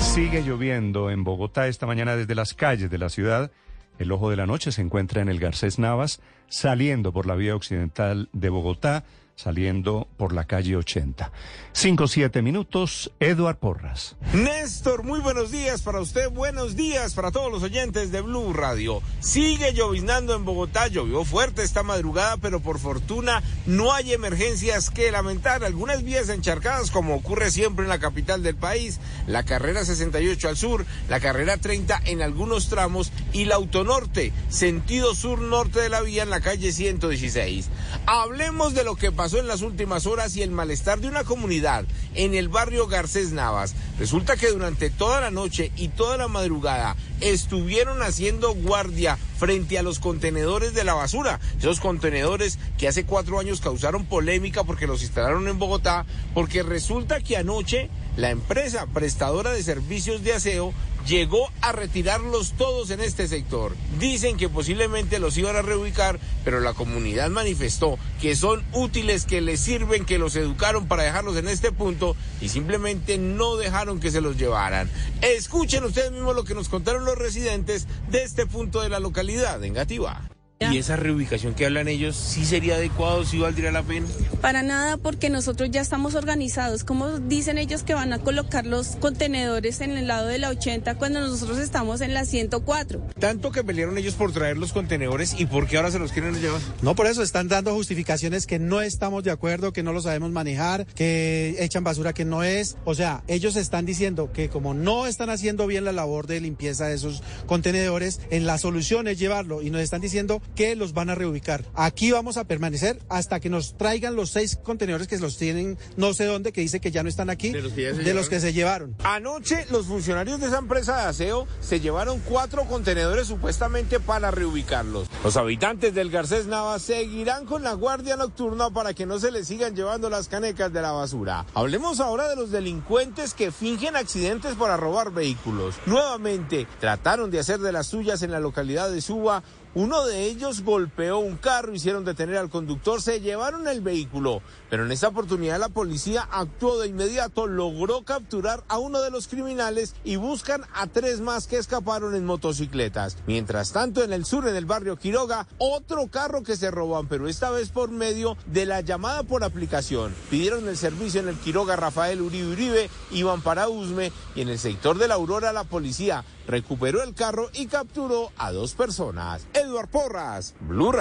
Sigue lloviendo en Bogotá esta mañana desde las calles de la ciudad. El ojo de la noche se encuentra en el Garcés Navas, saliendo por la vía occidental de Bogotá saliendo por la calle 80. Cinco, siete minutos, Eduard Porras. Néstor, muy buenos días para usted, buenos días para todos los oyentes de Blue Radio. Sigue lloviznando en Bogotá, llovió fuerte esta madrugada, pero por fortuna no hay emergencias que lamentar. Algunas vías encharcadas, como ocurre siempre en la capital del país, la carrera 68 al sur, la carrera 30 en algunos tramos y la autonorte, sentido sur-norte de la vía en la calle 116. Hablemos de lo que pasó pasó en las últimas horas y el malestar de una comunidad en el barrio Garcés Navas. Resulta que durante toda la noche y toda la madrugada estuvieron haciendo guardia frente a los contenedores de la basura. Esos contenedores que hace cuatro años causaron polémica porque los instalaron en Bogotá, porque resulta que anoche la empresa prestadora de servicios de aseo llegó a retirarlos todos en este sector. Dicen que posiblemente los iban a reubicar, pero la comunidad manifestó que son útiles, que les sirven, que los educaron para dejarlos en este punto y simplemente no dejaron que se los llevaran. Escuchen ustedes mismos lo que nos contaron los residentes de este punto de la localidad en Gativa. ¿Y esa reubicación que hablan ellos, sí sería adecuado, sí valdría la pena? Para nada, porque nosotros ya estamos organizados. ¿Cómo dicen ellos que van a colocar los contenedores en el lado de la 80 cuando nosotros estamos en la 104? Tanto que pelearon ellos por traer los contenedores y por qué ahora se los quieren llevar. No, por eso están dando justificaciones que no estamos de acuerdo, que no lo sabemos manejar, que echan basura que no es. O sea, ellos están diciendo que como no están haciendo bien la labor de limpieza de esos contenedores, en la solución es llevarlo y nos están diciendo que los van a reubicar. Aquí vamos a permanecer hasta que nos traigan los seis contenedores que los tienen no sé dónde, que dice que ya no están aquí, de los que, se, llevaron. Anoche los funcionarios de esa empresa de aseo se llevaron cuatro contenedores supuestamente para reubicarlos. Los habitantes del Garcés Nava seguirán con la guardia nocturna para que no se les sigan llevando las canecas de la basura. Hablemos ahora de los delincuentes que fingen accidentes para robar vehículos. Nuevamente trataron de hacer de las suyas en la localidad de Suba uno de ellos golpeó un carro, hicieron detener al conductor, se llevaron el vehículo, pero en esta oportunidad la policía actuó de inmediato, logró capturar a uno de los criminales y buscan a tres más que escaparon en motocicletas. Mientras tanto, en el sur, en el barrio Quiroga, otro carro que se roban, pero esta vez por medio de la llamada por aplicación. Pidieron el servicio en el Quiroga Rafael Uribe Uribe, para Usme y en el sector de la Aurora la policía recuperó el carro y capturó a dos personas. Eduard Porras, Blue